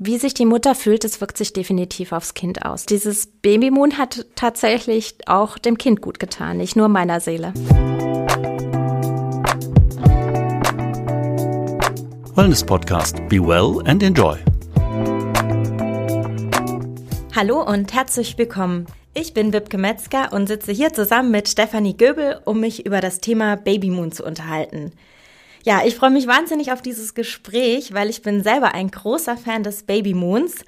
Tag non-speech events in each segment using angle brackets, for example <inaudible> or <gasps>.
Wie sich die Mutter fühlt, das wirkt sich definitiv aufs Kind aus. Dieses Babymoon hat tatsächlich auch dem Kind gut getan, nicht nur meiner Seele. Wellness Podcast. Be well and enjoy. Hallo und herzlich willkommen. Ich bin Wibke Metzger und sitze hier zusammen mit Stefanie Göbel, um mich über das Thema Babymoon zu unterhalten. Ja, ich freue mich wahnsinnig auf dieses Gespräch, weil ich bin selber ein großer Fan des Babymoons.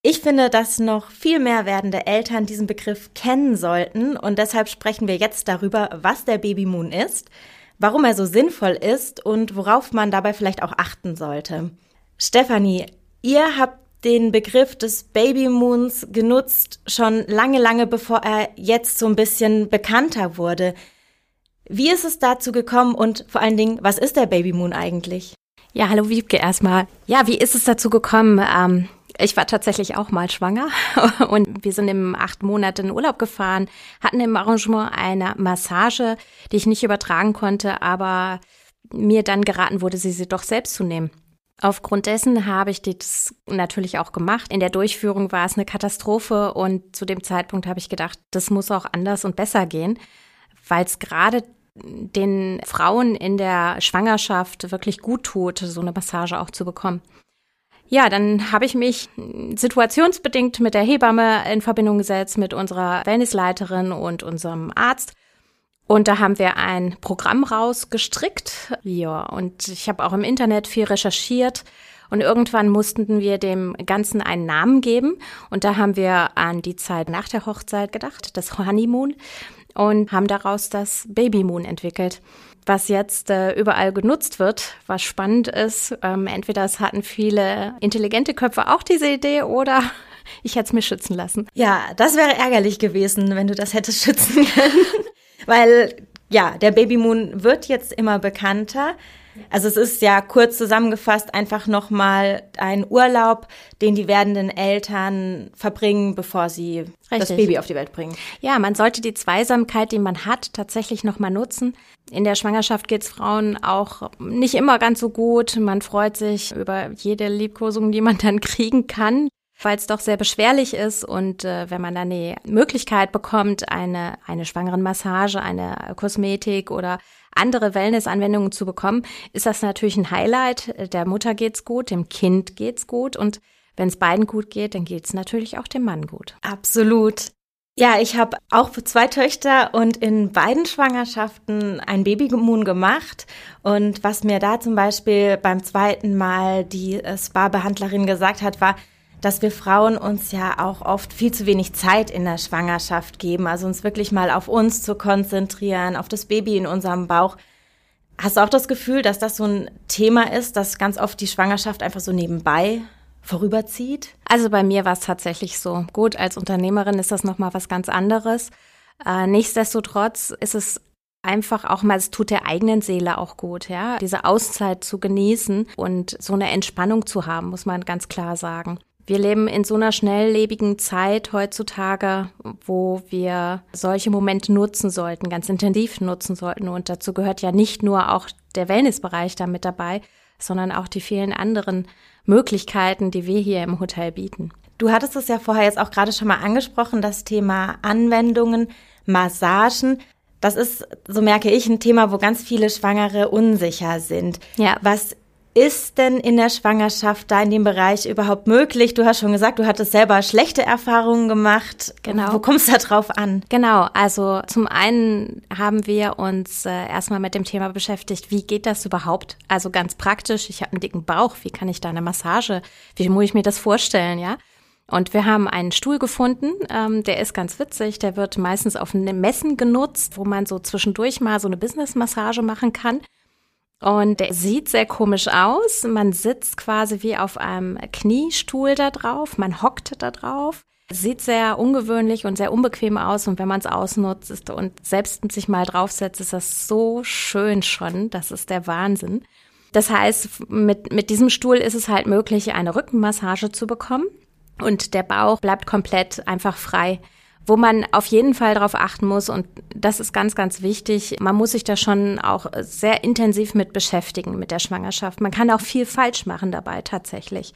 Ich finde, dass noch viel mehr werdende Eltern diesen Begriff kennen sollten und deshalb sprechen wir jetzt darüber, was der Babymoon ist, warum er so sinnvoll ist und worauf man dabei vielleicht auch achten sollte. Stefanie, ihr habt den Begriff des Babymoons genutzt, schon lange, lange bevor er jetzt so ein bisschen bekannter wurde. Wie ist es dazu gekommen und vor allen Dingen, was ist der Babymoon eigentlich? Ja, hallo Wiebke erstmal. Ja, wie ist es dazu gekommen? Ähm, ich war tatsächlich auch mal schwanger <laughs> und wir sind im acht Monate in Urlaub gefahren, hatten im Arrangement eine Massage, die ich nicht übertragen konnte, aber mir dann geraten wurde, sie, sie doch selbst zu nehmen. Aufgrund dessen habe ich das natürlich auch gemacht. In der Durchführung war es eine Katastrophe und zu dem Zeitpunkt habe ich gedacht, das muss auch anders und besser gehen, weil es gerade den Frauen in der Schwangerschaft wirklich gut tut, so eine Massage auch zu bekommen. Ja, dann habe ich mich situationsbedingt mit der Hebamme in Verbindung gesetzt, mit unserer Wellnessleiterin und unserem Arzt. Und da haben wir ein Programm rausgestrickt. Ja, und ich habe auch im Internet viel recherchiert. Und irgendwann mussten wir dem Ganzen einen Namen geben. Und da haben wir an die Zeit nach der Hochzeit gedacht, das Honeymoon und haben daraus das Baby Moon entwickelt, was jetzt äh, überall genutzt wird, was spannend ist. Ähm, entweder es hatten viele intelligente Köpfe auch diese Idee oder <laughs> ich hätte es mir schützen lassen. Ja, das wäre ärgerlich gewesen, wenn du das hättest schützen <laughs> können. Weil ja, der Baby Moon wird jetzt immer bekannter. Also es ist ja kurz zusammengefasst einfach nochmal ein Urlaub, den die werdenden Eltern verbringen, bevor sie Richtig. das Baby auf die Welt bringen. Ja, man sollte die Zweisamkeit, die man hat, tatsächlich nochmal nutzen. In der Schwangerschaft geht es Frauen auch nicht immer ganz so gut. Man freut sich über jede Liebkosung, die man dann <laughs> kriegen kann weil es doch sehr beschwerlich ist und äh, wenn man dann die Möglichkeit bekommt, eine, eine schwangeren Massage, eine Kosmetik oder andere Wellnessanwendungen zu bekommen, ist das natürlich ein Highlight. Der Mutter geht's gut, dem Kind geht's gut und wenn es beiden gut geht, dann geht's natürlich auch dem Mann gut. Absolut. Ja, ich habe auch zwei Töchter und in beiden Schwangerschaften ein Babymoon gemacht. Und was mir da zum Beispiel beim zweiten Mal die äh, Spa-Behandlerin gesagt hat, war, dass wir Frauen uns ja auch oft viel zu wenig Zeit in der Schwangerschaft geben, also uns wirklich mal auf uns zu konzentrieren, auf das Baby in unserem Bauch. Hast du auch das Gefühl, dass das so ein Thema ist, dass ganz oft die Schwangerschaft einfach so nebenbei vorüberzieht? Also bei mir war es tatsächlich so. Gut, als Unternehmerin ist das nochmal was ganz anderes. Äh, nichtsdestotrotz ist es einfach auch mal, es tut der eigenen Seele auch gut, ja, diese Auszeit zu genießen und so eine Entspannung zu haben, muss man ganz klar sagen. Wir leben in so einer schnelllebigen Zeit heutzutage, wo wir solche Momente nutzen sollten, ganz intensiv nutzen sollten. Und dazu gehört ja nicht nur auch der Wellnessbereich da mit dabei, sondern auch die vielen anderen Möglichkeiten, die wir hier im Hotel bieten. Du hattest es ja vorher jetzt auch gerade schon mal angesprochen, das Thema Anwendungen, Massagen. Das ist, so merke ich, ein Thema, wo ganz viele Schwangere unsicher sind. Ja. Was ist denn in der Schwangerschaft da in dem Bereich überhaupt möglich? Du hast schon gesagt, du hattest selber schlechte Erfahrungen gemacht. Genau. Wo kommst du da drauf an? Genau, also zum einen haben wir uns äh, erstmal mit dem Thema beschäftigt, wie geht das überhaupt? Also ganz praktisch, ich habe einen dicken Bauch, wie kann ich da eine Massage, wie muss ich mir das vorstellen, ja? Und wir haben einen Stuhl gefunden, ähm, der ist ganz witzig, der wird meistens auf Messen genutzt, wo man so zwischendurch mal so eine Business-Massage machen kann. Und der sieht sehr komisch aus. Man sitzt quasi wie auf einem Kniestuhl da drauf. Man hockt da drauf. Sieht sehr ungewöhnlich und sehr unbequem aus. Und wenn man es ausnutzt und selbst sich mal draufsetzt, ist das so schön schon. Das ist der Wahnsinn. Das heißt, mit, mit diesem Stuhl ist es halt möglich, eine Rückenmassage zu bekommen. Und der Bauch bleibt komplett einfach frei wo man auf jeden Fall darauf achten muss, und das ist ganz, ganz wichtig, man muss sich da schon auch sehr intensiv mit beschäftigen mit der Schwangerschaft. Man kann auch viel falsch machen dabei tatsächlich.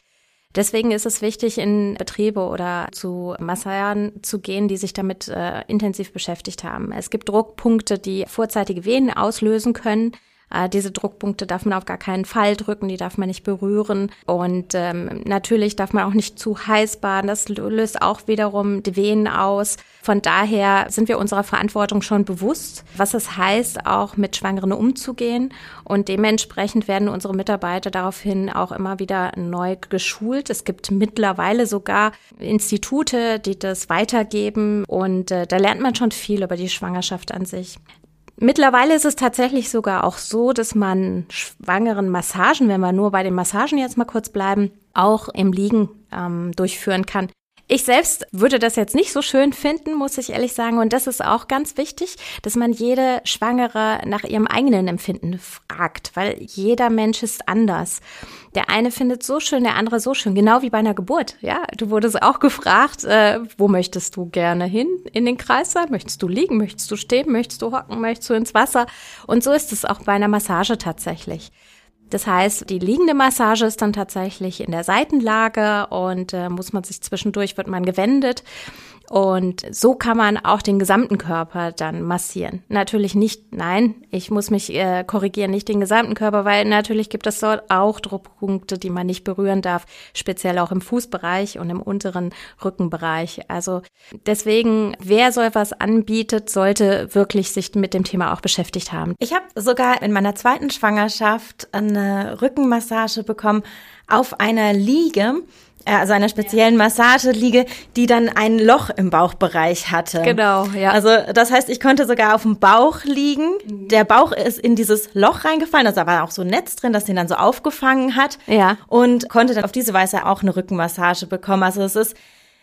Deswegen ist es wichtig, in Betriebe oder zu Masseuren zu gehen, die sich damit äh, intensiv beschäftigt haben. Es gibt Druckpunkte, die vorzeitige Venen auslösen können. Äh, diese Druckpunkte darf man auf gar keinen Fall drücken, die darf man nicht berühren. Und ähm, natürlich darf man auch nicht zu heiß baden. Das löst auch wiederum die Venen aus. Von daher sind wir unserer Verantwortung schon bewusst, was es heißt, auch mit Schwangeren umzugehen. Und dementsprechend werden unsere Mitarbeiter daraufhin auch immer wieder neu geschult. Es gibt mittlerweile sogar Institute, die das weitergeben. Und äh, da lernt man schon viel über die Schwangerschaft an sich. Mittlerweile ist es tatsächlich sogar auch so, dass man schwangeren Massagen, wenn wir nur bei den Massagen jetzt mal kurz bleiben, auch im Liegen ähm, durchführen kann. Ich selbst würde das jetzt nicht so schön finden, muss ich ehrlich sagen. Und das ist auch ganz wichtig, dass man jede Schwangere nach ihrem eigenen Empfinden fragt, weil jeder Mensch ist anders. Der eine findet so schön, der andere so schön, genau wie bei einer Geburt. Ja, du wurdest auch gefragt, äh, wo möchtest du gerne hin in den Kreislauf? Möchtest du liegen? Möchtest du stehen? Möchtest du hocken? Möchtest du ins Wasser? Und so ist es auch bei einer Massage tatsächlich. Das heißt, die liegende Massage ist dann tatsächlich in der Seitenlage und äh, muss man sich zwischendurch, wird man gewendet. Und so kann man auch den gesamten Körper dann massieren. Natürlich nicht, nein, ich muss mich äh, korrigieren, nicht den gesamten Körper, weil natürlich gibt es dort auch Druckpunkte, die man nicht berühren darf, speziell auch im Fußbereich und im unteren Rückenbereich. Also deswegen, wer so etwas anbietet, sollte wirklich sich mit dem Thema auch beschäftigt haben. Ich habe sogar in meiner zweiten Schwangerschaft eine Rückenmassage bekommen auf einer Liege also einer speziellen Massageliege, die dann ein Loch im Bauchbereich hatte. Genau, ja. Also das heißt, ich konnte sogar auf dem Bauch liegen. Der Bauch ist in dieses Loch reingefallen, also da war auch so ein Netz drin, das den dann so aufgefangen hat. Ja. Und konnte dann auf diese Weise auch eine Rückenmassage bekommen. Also es ist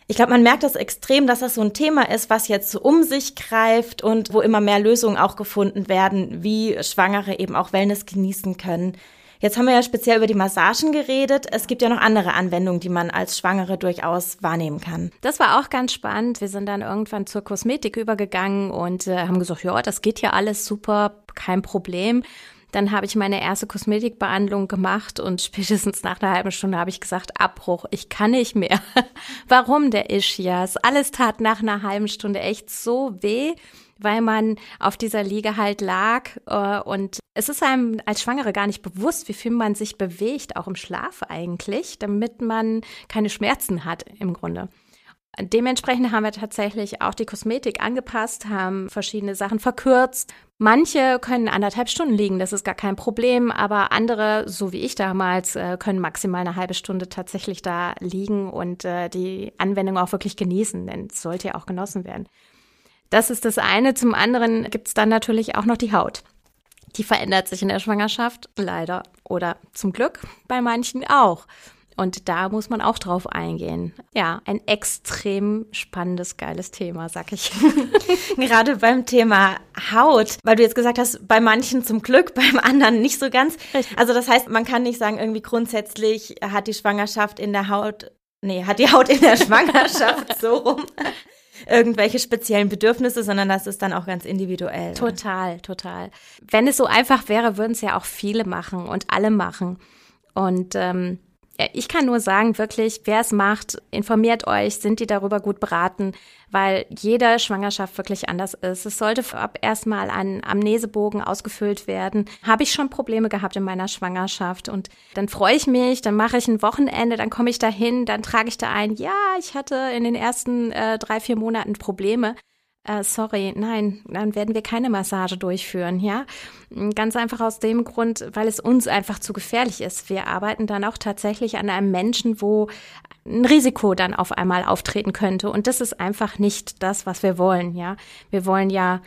ich glaube, man merkt das extrem, dass das so ein Thema ist, was jetzt um sich greift und wo immer mehr Lösungen auch gefunden werden, wie Schwangere eben auch Wellness genießen können. Jetzt haben wir ja speziell über die Massagen geredet. Es gibt ja noch andere Anwendungen, die man als Schwangere durchaus wahrnehmen kann. Das war auch ganz spannend. Wir sind dann irgendwann zur Kosmetik übergegangen und äh, haben gesagt, ja, das geht ja alles super, kein Problem. Dann habe ich meine erste Kosmetikbehandlung gemacht und <laughs> spätestens nach einer halben Stunde habe ich gesagt, Abbruch, ich kann nicht mehr. <laughs> Warum der Ischias? Alles tat nach einer halben Stunde echt so weh weil man auf dieser Liege halt lag. Äh, und es ist einem als Schwangere gar nicht bewusst, wie viel man sich bewegt, auch im Schlaf eigentlich, damit man keine Schmerzen hat im Grunde. Dementsprechend haben wir tatsächlich auch die Kosmetik angepasst, haben verschiedene Sachen verkürzt. Manche können anderthalb Stunden liegen, das ist gar kein Problem, aber andere, so wie ich damals, äh, können maximal eine halbe Stunde tatsächlich da liegen und äh, die Anwendung auch wirklich genießen, denn es sollte ja auch genossen werden. Das ist das eine. Zum anderen gibt es dann natürlich auch noch die Haut. Die verändert sich in der Schwangerschaft, leider. Oder zum Glück bei manchen auch. Und da muss man auch drauf eingehen. Ja, ein extrem spannendes, geiles Thema, sag ich. <laughs> Gerade beim Thema Haut, weil du jetzt gesagt hast, bei manchen zum Glück, <laughs> beim anderen nicht so ganz. Also das heißt, man kann nicht sagen, irgendwie grundsätzlich hat die Schwangerschaft in der Haut, nee, hat die Haut in der <laughs> Schwangerschaft so rum irgendwelche speziellen Bedürfnisse, sondern das ist dann auch ganz individuell. Total, total. Wenn es so einfach wäre, würden es ja auch viele machen und alle machen. Und ähm, ich kann nur sagen, wirklich, wer es macht, informiert euch, sind die darüber gut beraten, weil jede Schwangerschaft wirklich anders ist. Es sollte vorab erstmal ein Amnesebogen ausgefüllt werden. Habe ich schon Probleme gehabt in meiner Schwangerschaft und dann freue ich mich, dann mache ich ein Wochenende, dann komme ich dahin, dann trage ich da ein, ja, ich hatte in den ersten äh, drei, vier Monaten Probleme äh, sorry, nein, dann werden wir keine Massage durchführen, ja. Ganz einfach aus dem Grund, weil es uns einfach zu gefährlich ist. Wir arbeiten dann auch tatsächlich an einem Menschen, wo ein Risiko dann auf einmal auftreten könnte. Und das ist einfach nicht das, was wir wollen, ja. Wir wollen ja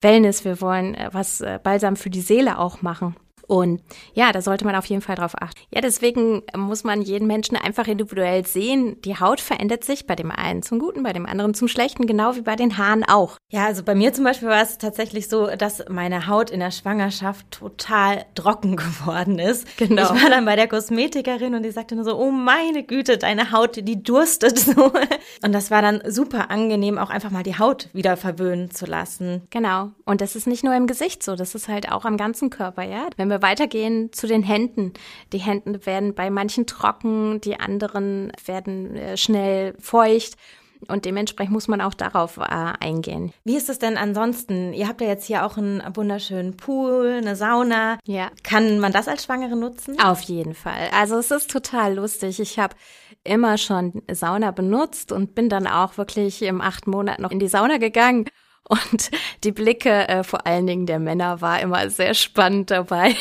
Wellness, wir wollen äh, was äh, Balsam für die Seele auch machen. Und ja, da sollte man auf jeden Fall drauf achten. Ja, deswegen muss man jeden Menschen einfach individuell sehen. Die Haut verändert sich bei dem einen zum Guten, bei dem anderen zum Schlechten, genau wie bei den Haaren auch. Ja, also bei mir zum Beispiel war es tatsächlich so, dass meine Haut in der Schwangerschaft total trocken <laughs> geworden ist. Genau. Ich war dann bei der Kosmetikerin und die sagte nur so, oh meine Güte, deine Haut, die durstet <laughs> so. Und das war dann super angenehm, auch einfach mal die Haut wieder verwöhnen zu lassen. Genau. Und das ist nicht nur im Gesicht so, das ist halt auch am ganzen Körper, ja. Wenn wir wir weitergehen zu den Händen. Die Hände werden bei manchen trocken, die anderen werden äh, schnell feucht. Und dementsprechend muss man auch darauf äh, eingehen. Wie ist es denn ansonsten? Ihr habt ja jetzt hier auch einen wunderschönen Pool, eine Sauna. Ja. Kann man das als Schwangere nutzen? Auf jeden Fall. Also es ist total lustig. Ich habe immer schon Sauna benutzt und bin dann auch wirklich im achten Monat noch in die Sauna gegangen. Und die Blicke äh, vor allen Dingen der Männer war immer sehr spannend dabei.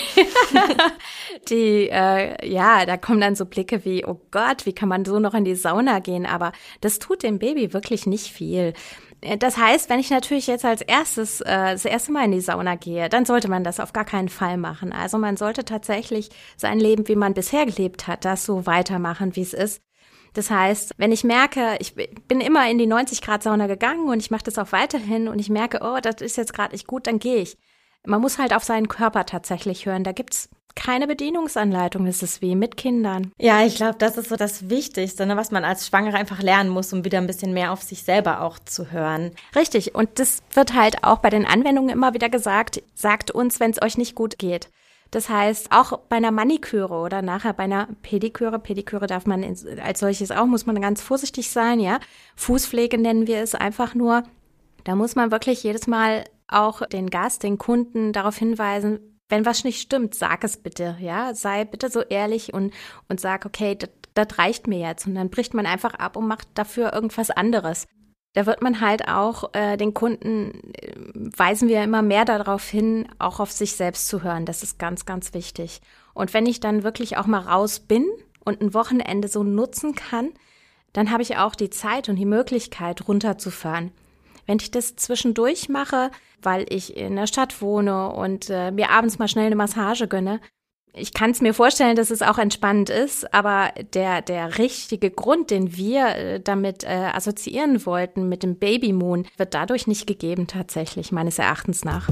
<laughs> die, äh, ja, da kommen dann so Blicke wie, oh Gott, wie kann man so noch in die Sauna gehen? Aber das tut dem Baby wirklich nicht viel. Äh, das heißt, wenn ich natürlich jetzt als erstes äh, das erste Mal in die Sauna gehe, dann sollte man das auf gar keinen Fall machen. Also man sollte tatsächlich sein Leben, wie man bisher gelebt hat, das so weitermachen, wie es ist. Das heißt, wenn ich merke, ich bin immer in die 90 Grad Sauna gegangen und ich mache das auch weiterhin und ich merke, oh, das ist jetzt gerade nicht gut, dann gehe ich. Man muss halt auf seinen Körper tatsächlich hören. Da gibt's keine Bedienungsanleitung. Das ist wie mit Kindern. Ja, ich glaube, das ist so das Wichtigste, ne, was man als Schwangere einfach lernen muss, um wieder ein bisschen mehr auf sich selber auch zu hören. Richtig. Und das wird halt auch bei den Anwendungen immer wieder gesagt. Sagt uns, wenn es euch nicht gut geht. Das heißt, auch bei einer Maniküre oder nachher bei einer Pediküre, Pediküre darf man als solches auch, muss man ganz vorsichtig sein, ja. Fußpflege nennen wir es einfach nur. Da muss man wirklich jedes Mal auch den Gast, den Kunden darauf hinweisen, wenn was nicht stimmt, sag es bitte, ja. Sei bitte so ehrlich und, und sag, okay, das, das reicht mir jetzt. Und dann bricht man einfach ab und macht dafür irgendwas anderes da wird man halt auch äh, den Kunden, äh, weisen wir immer mehr darauf hin, auch auf sich selbst zu hören. Das ist ganz, ganz wichtig. Und wenn ich dann wirklich auch mal raus bin und ein Wochenende so nutzen kann, dann habe ich auch die Zeit und die Möglichkeit, runterzufahren. Wenn ich das zwischendurch mache, weil ich in der Stadt wohne und äh, mir abends mal schnell eine Massage gönne, ich kann es mir vorstellen, dass es auch entspannend ist, aber der, der richtige Grund, den wir äh, damit äh, assoziieren wollten mit dem Baby Moon, wird dadurch nicht gegeben tatsächlich, meines Erachtens nach.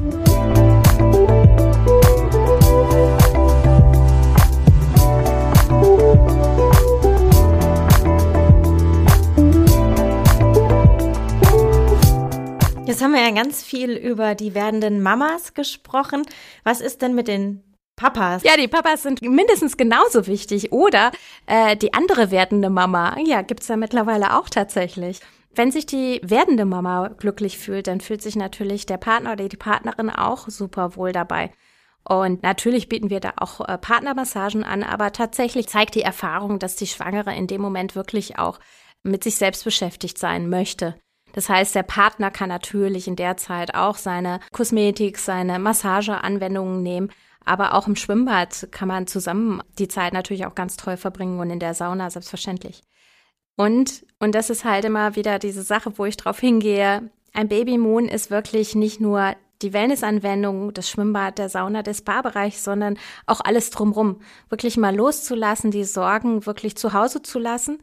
Jetzt haben wir ja ganz viel über die werdenden Mamas gesprochen. Was ist denn mit den Papas. Ja, die Papas sind mindestens genauso wichtig. Oder äh, die andere werdende Mama. Ja, gibt's ja mittlerweile auch tatsächlich. Wenn sich die werdende Mama glücklich fühlt, dann fühlt sich natürlich der Partner oder die Partnerin auch super wohl dabei. Und natürlich bieten wir da auch äh, Partnermassagen an, aber tatsächlich zeigt die Erfahrung, dass die Schwangere in dem Moment wirklich auch mit sich selbst beschäftigt sein möchte. Das heißt, der Partner kann natürlich in der Zeit auch seine Kosmetik, seine Massageanwendungen nehmen, aber auch im Schwimmbad kann man zusammen die Zeit natürlich auch ganz toll verbringen und in der Sauna selbstverständlich. Und, und das ist halt immer wieder diese Sache, wo ich drauf hingehe. Ein Babymoon ist wirklich nicht nur die Wellnessanwendung, das Schwimmbad, der Sauna, der Spa-Bereich, sondern auch alles drumrum. Wirklich mal loszulassen, die Sorgen wirklich zu Hause zu lassen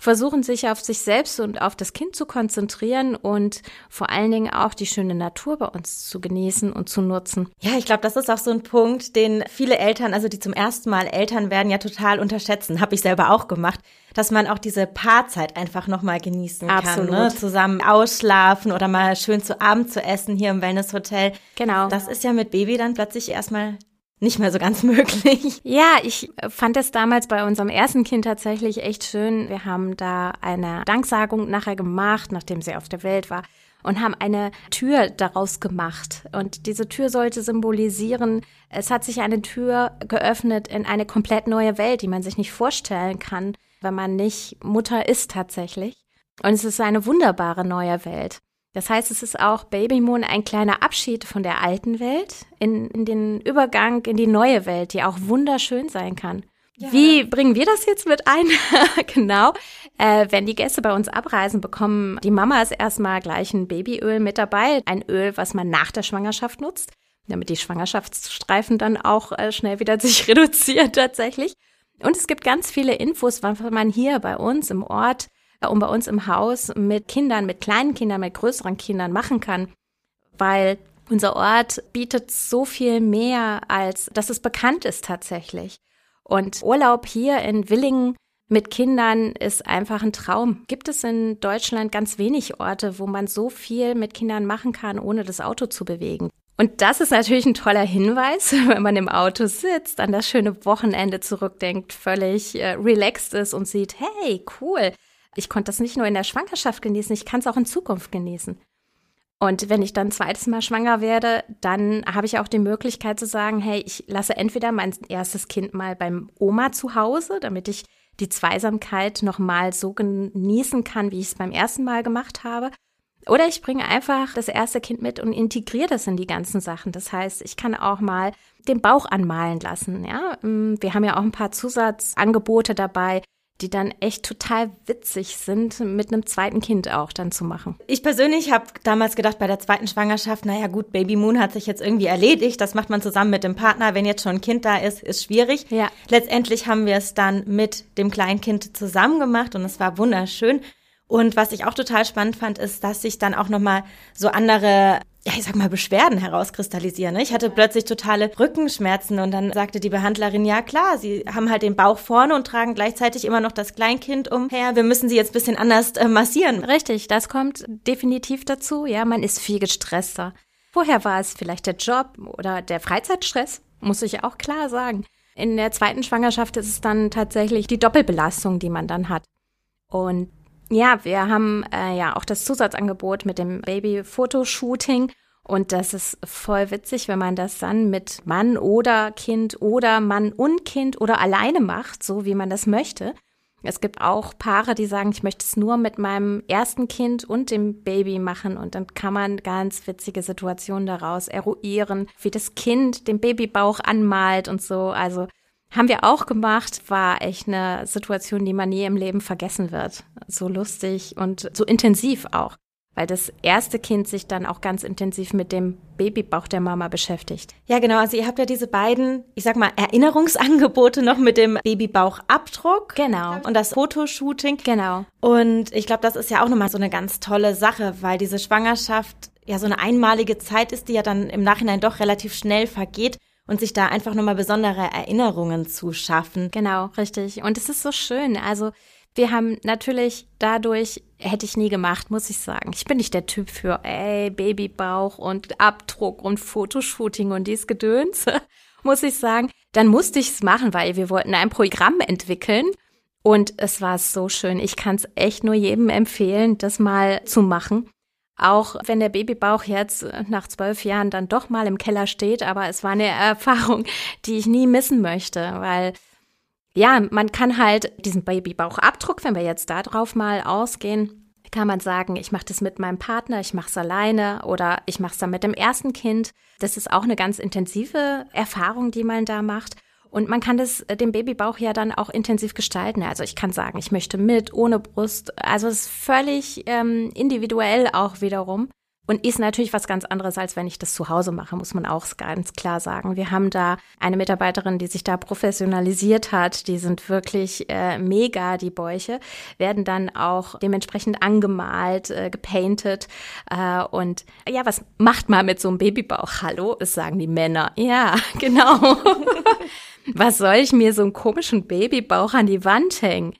versuchen sich auf sich selbst und auf das Kind zu konzentrieren und vor allen Dingen auch die schöne Natur bei uns zu genießen und zu nutzen. Ja, ich glaube, das ist auch so ein Punkt, den viele Eltern, also die zum ersten Mal Eltern werden, ja total unterschätzen. Habe ich selber auch gemacht, dass man auch diese Paarzeit einfach nochmal genießen Absolut. kann. Ne? Zusammen ausschlafen oder mal schön zu Abend zu essen hier im Wellnesshotel. Genau. Das ist ja mit Baby dann plötzlich erstmal nicht mehr so ganz <laughs> möglich. Ja, ich fand es damals bei unserem ersten Kind tatsächlich echt schön. Wir haben da eine Danksagung nachher gemacht, nachdem sie auf der Welt war und haben eine Tür daraus gemacht. Und diese Tür sollte symbolisieren, es hat sich eine Tür geöffnet in eine komplett neue Welt, die man sich nicht vorstellen kann, wenn man nicht Mutter ist tatsächlich. Und es ist eine wunderbare neue Welt. Das heißt, es ist auch Baby Moon ein kleiner Abschied von der alten Welt in, in den Übergang in die neue Welt, die auch wunderschön sein kann. Ja. Wie bringen wir das jetzt mit ein? <laughs> genau. Äh, wenn die Gäste bei uns abreisen, bekommen die Mamas erstmal gleich ein Babyöl mit dabei. Ein Öl, was man nach der Schwangerschaft nutzt, damit die Schwangerschaftsstreifen dann auch äh, schnell wieder <laughs> sich reduzieren tatsächlich. Und es gibt ganz viele Infos, was man hier bei uns im Ort und bei uns im Haus mit Kindern, mit kleinen Kindern, mit größeren Kindern machen kann, weil unser Ort bietet so viel mehr, als dass es bekannt ist tatsächlich. Und Urlaub hier in Willingen mit Kindern ist einfach ein Traum. Gibt es in Deutschland ganz wenig Orte, wo man so viel mit Kindern machen kann, ohne das Auto zu bewegen. Und das ist natürlich ein toller Hinweis, <laughs> wenn man im Auto sitzt, an das schöne Wochenende zurückdenkt, völlig äh, relaxed ist und sieht, hey, cool, ich konnte das nicht nur in der Schwangerschaft genießen, ich kann es auch in Zukunft genießen. Und wenn ich dann zweites Mal schwanger werde, dann habe ich auch die Möglichkeit zu sagen, hey, ich lasse entweder mein erstes Kind mal beim Oma zu Hause, damit ich die Zweisamkeit nochmal so genießen kann, wie ich es beim ersten Mal gemacht habe. Oder ich bringe einfach das erste Kind mit und integriere das in die ganzen Sachen. Das heißt, ich kann auch mal den Bauch anmalen lassen. Ja, wir haben ja auch ein paar Zusatzangebote dabei, die dann echt total witzig sind, mit einem zweiten Kind auch dann zu machen. Ich persönlich habe damals gedacht, bei der zweiten Schwangerschaft, naja gut, Baby Moon hat sich jetzt irgendwie erledigt, das macht man zusammen mit dem Partner, wenn jetzt schon ein Kind da ist, ist schwierig. Ja. Letztendlich haben wir es dann mit dem kleinen Kind zusammen gemacht und es war wunderschön. Und was ich auch total spannend fand, ist, dass sich dann auch nochmal so andere ja, ich sag mal, Beschwerden herauskristallisieren. Ne? Ich hatte plötzlich totale Rückenschmerzen und dann sagte die Behandlerin, ja klar, sie haben halt den Bauch vorne und tragen gleichzeitig immer noch das Kleinkind umher. Wir müssen sie jetzt bisschen anders äh, massieren. Richtig, das kommt definitiv dazu. Ja, man ist viel gestresster. Vorher war es vielleicht der Job oder der Freizeitstress, muss ich auch klar sagen. In der zweiten Schwangerschaft ist es dann tatsächlich die Doppelbelastung, die man dann hat. Und ja, wir haben äh, ja auch das Zusatzangebot mit dem Baby-Fotoshooting. Und das ist voll witzig, wenn man das dann mit Mann oder Kind oder Mann und Kind oder alleine macht, so wie man das möchte. Es gibt auch Paare, die sagen, ich möchte es nur mit meinem ersten Kind und dem Baby machen. Und dann kann man ganz witzige Situationen daraus eruieren, wie das Kind den Babybauch anmalt und so. Also haben wir auch gemacht, war echt eine Situation, die man nie im Leben vergessen wird. So lustig und so intensiv auch, weil das erste Kind sich dann auch ganz intensiv mit dem Babybauch der Mama beschäftigt. Ja, genau. Also ihr habt ja diese beiden, ich sag mal, Erinnerungsangebote noch mit dem Babybauchabdruck. Genau. Und das Fotoshooting. Genau. Und ich glaube, das ist ja auch nochmal so eine ganz tolle Sache, weil diese Schwangerschaft ja so eine einmalige Zeit ist, die ja dann im Nachhinein doch relativ schnell vergeht und sich da einfach nochmal besondere Erinnerungen zu schaffen. Genau, richtig. Und es ist so schön. Also wir haben natürlich dadurch, hätte ich nie gemacht, muss ich sagen. Ich bin nicht der Typ für, ey, Babybauch und Abdruck und Fotoshooting und dies Gedöns, <laughs> muss ich sagen. Dann musste ich es machen, weil wir wollten ein Programm entwickeln. Und es war so schön. Ich kann es echt nur jedem empfehlen, das mal zu machen. Auch wenn der Babybauch jetzt äh, nach zwölf Jahren dann doch mal im Keller steht, aber es war eine <laughs> Erfahrung, die ich nie missen möchte, weil ja, man kann halt diesen Babybauchabdruck, wenn wir jetzt da drauf mal ausgehen, kann man sagen, ich mache das mit meinem Partner, ich mache es alleine oder ich mache es dann mit dem ersten Kind. Das ist auch eine ganz intensive Erfahrung, die man da macht. Und man kann das, äh, den Babybauch ja dann auch intensiv gestalten. Also ich kann sagen, ich möchte mit, ohne Brust. Also es ist völlig ähm, individuell auch wiederum. Und ist natürlich was ganz anderes, als wenn ich das zu Hause mache, muss man auch ganz klar sagen. Wir haben da eine Mitarbeiterin, die sich da professionalisiert hat. Die sind wirklich äh, mega, die Bäuche. Werden dann auch dementsprechend angemalt, äh, gepainted. Äh, und ja, was macht man mit so einem Babybauch? Hallo, das sagen die Männer. Ja, <laughs> genau. Was soll ich mir so einen komischen Babybauch an die Wand hängen?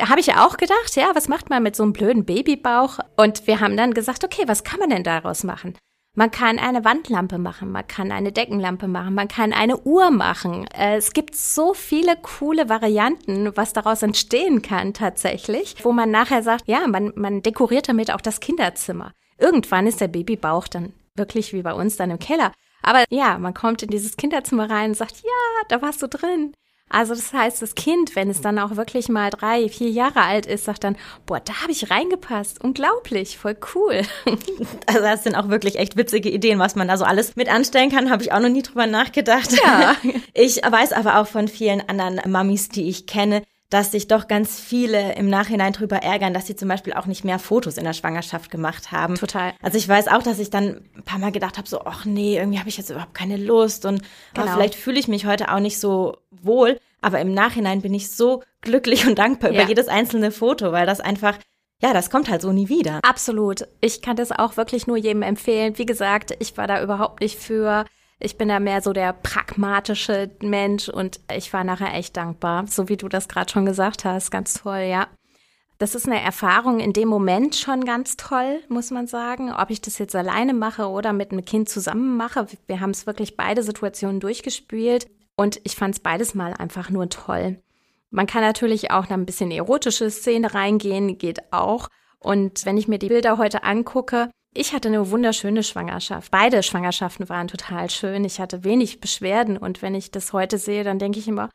Habe ich ja auch gedacht, ja, was macht man mit so einem blöden Babybauch? Und wir haben dann gesagt, okay, was kann man denn daraus machen? Man kann eine Wandlampe machen, man kann eine Deckenlampe machen, man kann eine Uhr machen. Äh, es gibt so viele coole Varianten, was daraus entstehen kann tatsächlich, wo man nachher sagt, ja, man, man dekoriert damit auch das Kinderzimmer. Irgendwann ist der Babybauch dann wirklich wie bei uns dann im Keller. Aber ja, man kommt in dieses Kinderzimmer rein und sagt, ja, da warst du drin. Also das heißt, das Kind, wenn es dann auch wirklich mal drei, vier Jahre alt ist, sagt dann, boah, da habe ich reingepasst. Unglaublich, voll cool. <laughs> Also das sind auch wirklich echt witzige Ideen, was man da so alles mit anstellen kann. Habe ich auch noch nie drüber nachgedacht. Ja. <laughs> Ich weiß aber auch von vielen anderen Mamis, die ich kenne, dass sich doch ganz viele im Nachhinein drüber ärgern, dass sie zum Beispiel auch nicht mehr Fotos in der Schwangerschaft gemacht haben. Total. Also ich weiß auch, dass ich dann ein paar Mal gedacht habe, so, ach nee, irgendwie habe ich jetzt überhaupt keine Lust und genau. vielleicht fühle ich mich heute auch nicht so wohl. Aber im Nachhinein bin ich so glücklich und dankbar ja. über jedes einzelne Foto, weil das einfach ja, das kommt halt so nie wieder. Absolut. Ich kann das auch wirklich nur jedem empfehlen. Wie gesagt, ich war da überhaupt nicht für ich bin da mehr so der pragmatische Mensch und ich war nachher echt dankbar, so wie du das gerade schon gesagt hast. Ganz toll, ja. Das ist eine Erfahrung in dem Moment schon ganz toll, muss man sagen. Ob ich das jetzt alleine mache oder mit einem Kind zusammen mache. Wir haben es wirklich beide Situationen durchgespielt und ich fand es beides mal einfach nur toll. Man kann natürlich auch da ein bisschen erotische Szene reingehen, geht auch. Und wenn ich mir die Bilder heute angucke, ich hatte eine wunderschöne Schwangerschaft. Beide Schwangerschaften waren total schön. Ich hatte wenig Beschwerden und wenn ich das heute sehe, dann denke ich immer,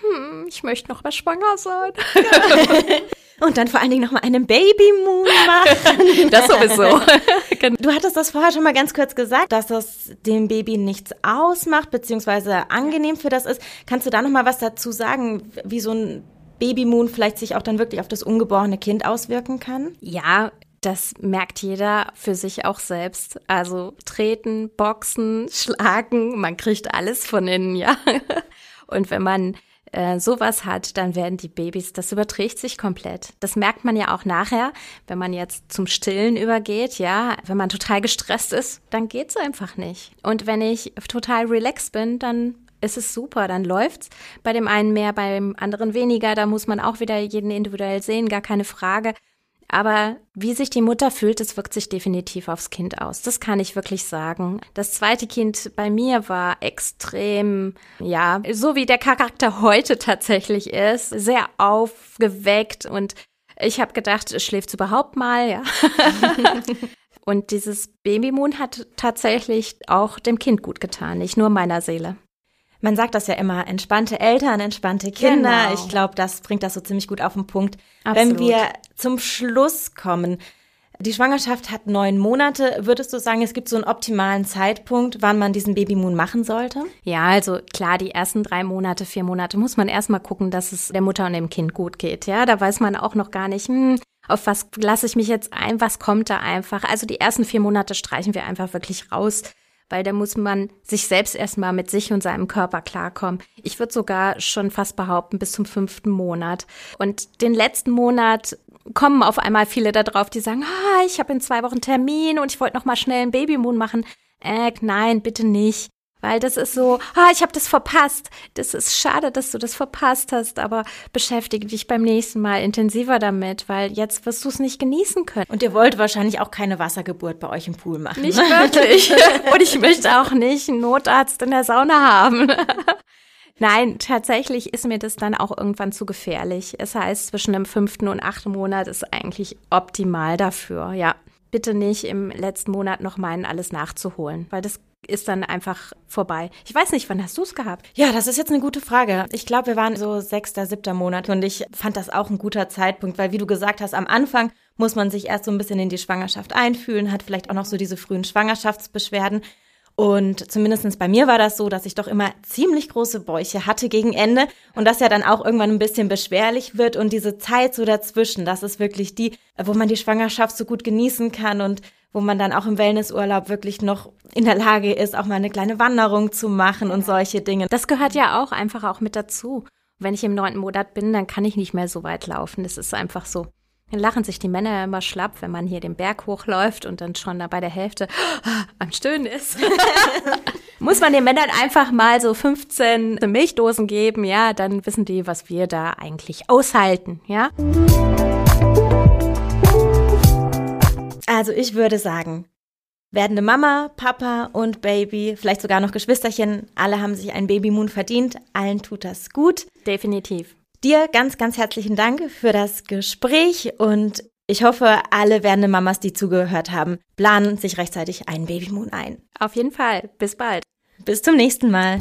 hm, ich möchte noch mal schwanger sein. <laughs> Und dann vor allen Dingen noch mal einen Babymoon machen. <laughs> das sowieso. <laughs> Genau. du hattest das vorher schon mal ganz kurz gesagt, dass das dem Baby nichts ausmacht, beziehungsweise angenehm für das ist. Kannst du da noch mal was dazu sagen, wie so ein Babymoon vielleicht sich auch dann wirklich auf das ungeborene Kind auswirken kann? Ja, das merkt jeder für sich auch selbst. Also treten, boxen, <laughs> schlagen, man kriegt alles von innen, ja. <laughs> Und wenn man äh, sowas hat, dann werden die Babys, das überträgt sich komplett. Das merkt man ja auch nachher, wenn man jetzt zum Stillen übergeht, ja. Wenn man total gestresst ist, dann geht's einfach nicht. Und wenn ich total relaxed bin, dann ist es super, dann läuft's. Bei dem einen mehr, beim anderen weniger. Da muss man auch wieder jeden individuell sehen, gar keine Frage. Aber wie sich die Mutter fühlt, das wirkt sich definitiv aufs Kind aus. Das kann ich wirklich sagen. Das zweite Kind bei mir war extrem, ja, so wie der Charakter heute tatsächlich ist, sehr aufgeweckt und ich habe gedacht, schläft überhaupt mal, ja. <laughs> und dieses Babymoon hat tatsächlich auch dem Kind gut getan, nicht nur meiner Seele. Man sagt das ja immer, entspannte Eltern, entspannte Kinder. Genau. Ich glaube, das bringt das so ziemlich gut auf den Punkt. Absolut. Wenn wir zum Schluss kommen, die Schwangerschaft hat neun Monate. Würdest du sagen, es gibt so einen optimalen Zeitpunkt, wann man diesen Babymoon machen sollte? Ja, also klar, die ersten drei Monate, vier Monate muss man erstmal gucken, dass es der Mutter und dem Kind gut geht. Ja, da weiß man auch noch gar nicht, hm, auf was lasse ich mich jetzt ein, was kommt da einfach. Also die ersten vier Monate streichen wir einfach wirklich raus weil da muss man sich selbst erstmal mit sich und seinem Körper klarkommen. Ich würde sogar schon fast behaupten, bis zum fünften Monat. Und den letzten Monat kommen auf einmal viele da drauf, die sagen, ah, ich habe in zwei Wochen Termin und ich wollte noch mal schnell einen Babymoon machen. Äh, nein, bitte nicht. Weil das ist so, ah, ich habe das verpasst. Das ist schade, dass du das verpasst hast, aber beschäftige dich beim nächsten Mal intensiver damit, weil jetzt wirst du es nicht genießen können. Und ihr wollt wahrscheinlich auch keine Wassergeburt bei euch im Pool machen. Nicht <laughs> wirklich. Und ich möchte auch nicht einen Notarzt in der Sauna haben. <laughs> Nein, tatsächlich ist mir das dann auch irgendwann zu gefährlich. Es heißt, zwischen dem fünften und achten Monat ist eigentlich optimal dafür, ja. Bitte nicht im letzten Monat noch meinen, alles nachzuholen, weil das ist dann einfach vorbei. Ich weiß nicht, wann hast du es gehabt? Ja, das ist jetzt eine gute Frage. Ich glaube, wir waren so sechster, siebter Monat und ich fand das auch ein guter Zeitpunkt, weil wie du gesagt hast, am Anfang muss man sich erst so ein bisschen in die Schwangerschaft einfühlen, hat vielleicht auch noch so diese frühen Schwangerschaftsbeschwerden. Und zumindestens bei mir war das so, dass ich doch immer ziemlich große Bäuche hatte gegen Ende und das ja dann auch irgendwann ein bisschen beschwerlich wird und diese Zeit so dazwischen, das ist wirklich die, wo man die Schwangerschaft so gut genießen kann und wo man dann auch im Wellnessurlaub wirklich noch in der Lage ist, auch mal eine kleine Wanderung zu machen und solche Dinge. Das gehört ja auch einfach auch mit dazu. Wenn ich im neunten Monat bin, dann kann ich nicht mehr so weit laufen. Das ist einfach so. Dann lachen sich die Männer immer schlapp, wenn man hier den Berg hochläuft und dann schon da bei der Hälfte <gasps> am Stöhnen ist. <laughs> Muss man den Männern einfach mal so 15 Milchdosen geben, ja, dann wissen die, was wir da eigentlich aushalten, ja. Also ich würde sagen, werdende Mama, Papa und Baby, vielleicht sogar noch Geschwisterchen, alle haben sich einen Babymoon verdient, allen tut das gut. Definitiv. Dir ganz, ganz herzlichen Dank für das Gespräch und ich hoffe, alle werdende Mamas, die zugehört haben, planen sich rechtzeitig einen Babymoon ein. Auf jeden Fall. Bis bald. Bis zum nächsten Mal.